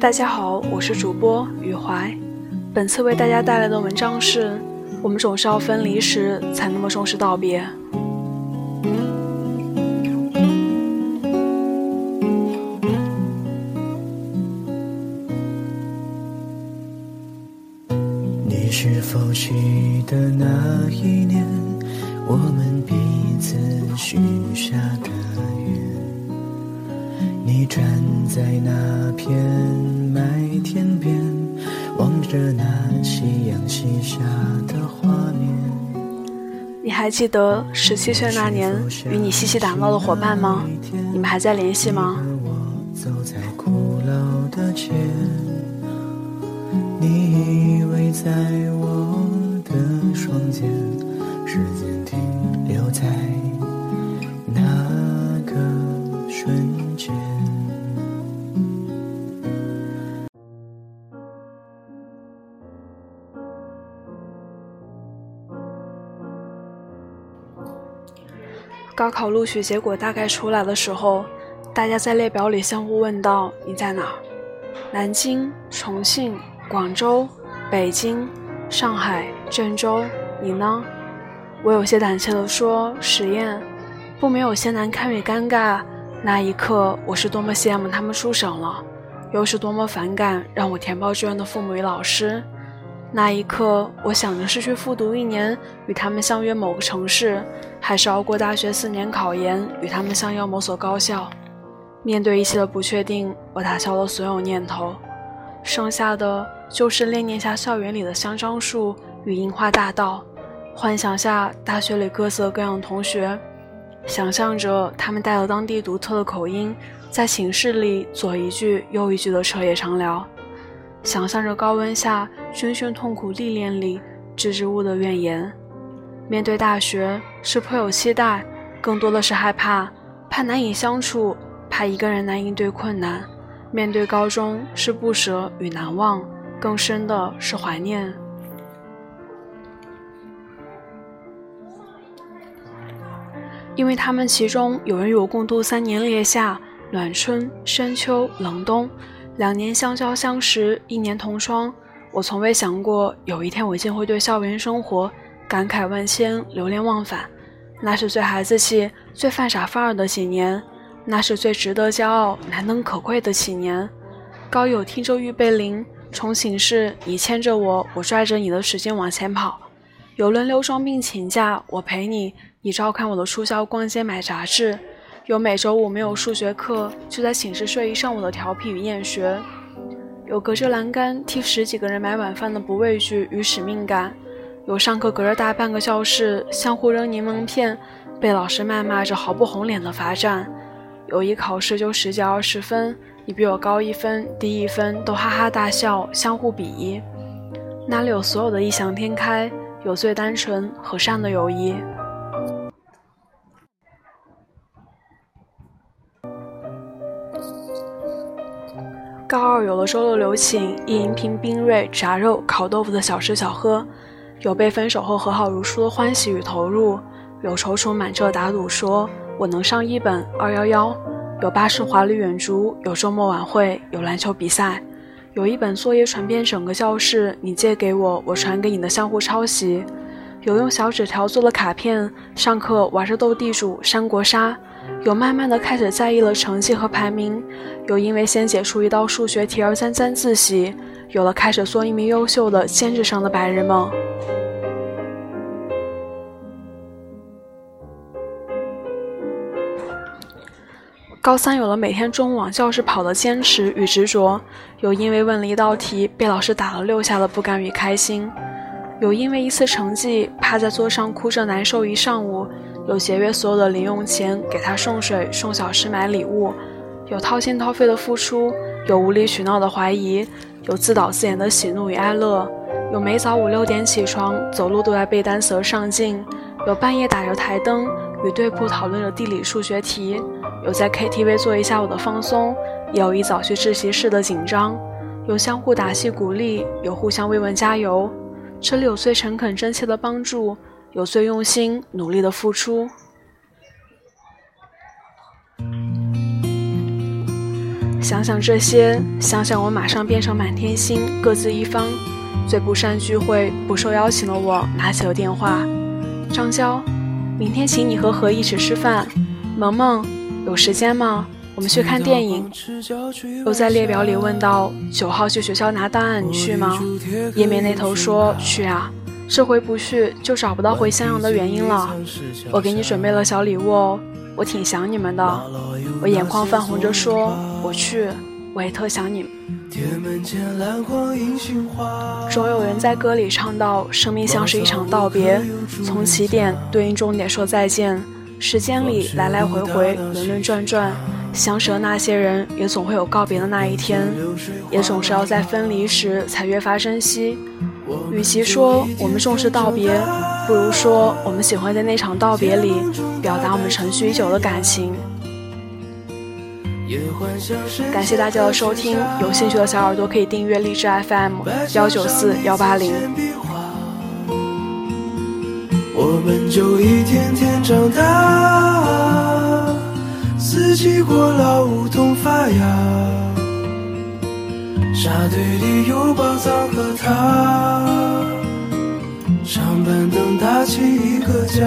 大家好，我是主播雨怀。本次为大家带来的文章是：我们总是要分离时才那么重视道别。你是否记得那一年，我们彼此许下的愿？你站在那片麦田边，望着那夕阳西下的画面。你还记得十七岁那年与你嬉戏打闹的伙伴吗？你们还在联系吗？我走在古老的街，你依偎在我的双肩，时间高考录取结果大概出来的时候，大家在列表里相互问道：“你在哪？”南京、重庆、广州、北京、上海、郑州，你呢？我有些胆怯地说：“实验。”不免有些难堪与尴尬。那一刻，我是多么羡慕他们出省了，又是多么反感让我填报志愿的父母与老师。那一刻，我想着是去复读一年，与他们相约某个城市，还是熬过大学四年考研，与他们相邀某所高校。面对一切的不确定，我打消了所有念头，剩下的就是恋念下校园里的香樟树与樱花大道，幻想下大学里各色各样的同学，想象着他们带了当地独特的口音，在寝室里左一句右一句的彻夜长聊。想象着高温下军训痛苦历练里支支吾的怨言，面对大学是颇有期待，更多的是害怕，怕难以相处，怕一个人难应对困难。面对高中是不舍与难忘，更深的是怀念。因为他们其中有人与我共度三年烈夏、暖春、深秋、冷冬。两年相交相识，一年同窗。我从未想过有一天我竟会对校园生活感慨万千、流连忘返。那是最孩子气、最犯傻范儿的几年，那是最值得骄傲、难能可贵的几年。高友听着预备铃，重寝室，你牵着我，我拽着你的使劲往前跑。有轮流装病请假，我陪你，你照看我的出校逛街买杂志。有每周五没有数学课，就在寝室睡一上午的调皮与厌学；有隔着栏杆替十几个人买晚饭的不畏惧与使命感；有上课隔着大半个教室相互扔柠檬片，被老师谩骂着毫不红脸的罚站；有一考试就十几二十分，你比我高一分低一分都哈哈大笑，相互鄙夷。那里有所有的异想天开，有最单纯和善的友谊。高二有了周六留寝，一银瓶冰锐、炸肉、烤豆腐的小吃小喝，有被分手后和好如初的欢喜与投入，有踌躇满志的打赌说我能上一本二幺幺，有巴士华丽远足，有周末晚会，有篮球比赛，有一本作业传遍整个教室，你借给我，我传给你的相互抄袭，有用小纸条做的卡片，上课玩着斗地主、三国杀。有慢慢的开始在意了成绩和排名，有因为先解出一道数学题而沾沾自喜，有了开始做一名优秀的兼职上的白日梦。高三有了每天中午往教室跑的坚持与执着，有因为问了一道题被老师打了六下的不甘与开心，有因为一次成绩趴在桌上哭着难受一上午。有节约所有的零用钱给他送水、送小吃、买礼物，有掏心掏肺的付出，有无理取闹的怀疑，有自导自演的喜怒与哀乐，有每早五六点起床，走路都在背单词上进，有半夜打着台灯与对铺讨论着地理数学题，有在 KTV 做一下午的放松，也有一早去自习室的紧张，有相互打气鼓励，有互相慰问加油。这里有最诚恳真切的帮助。有最用心、努力的付出。想想这些，想想我马上变成满天星，各自一方。最不善聚会、不受邀请的我，拿起了电话：“张娇，明天请你和何一起吃饭。”萌萌，有时间吗？我们去看电影。又在列表里问到：“九号去学校拿档案，你去吗？”页面那头说：“去啊。”这回不去，就找不到回襄阳的原因了。我给你准备了小礼物哦，我挺想你们的。我眼眶泛红着说：“我去，我也特想你们。”总有人在歌里唱到：“生命像是一场道别，从起点对应终点说再见。时间里来来回回，轮轮转转，相识的那些人也总会有告别的那一天，也总是要在分离时才越发珍惜。”与其说我们重视道别，不如说我们喜欢在那场道别里表达我们沉蓄已久的感情。感谢大家的收听，有兴趣的小耳朵可以订阅荔枝 FM 幺九四幺八零。我们就一天天长大，过老，梧桐发芽。沙堆里有宝藏和他，长板凳搭起一个家。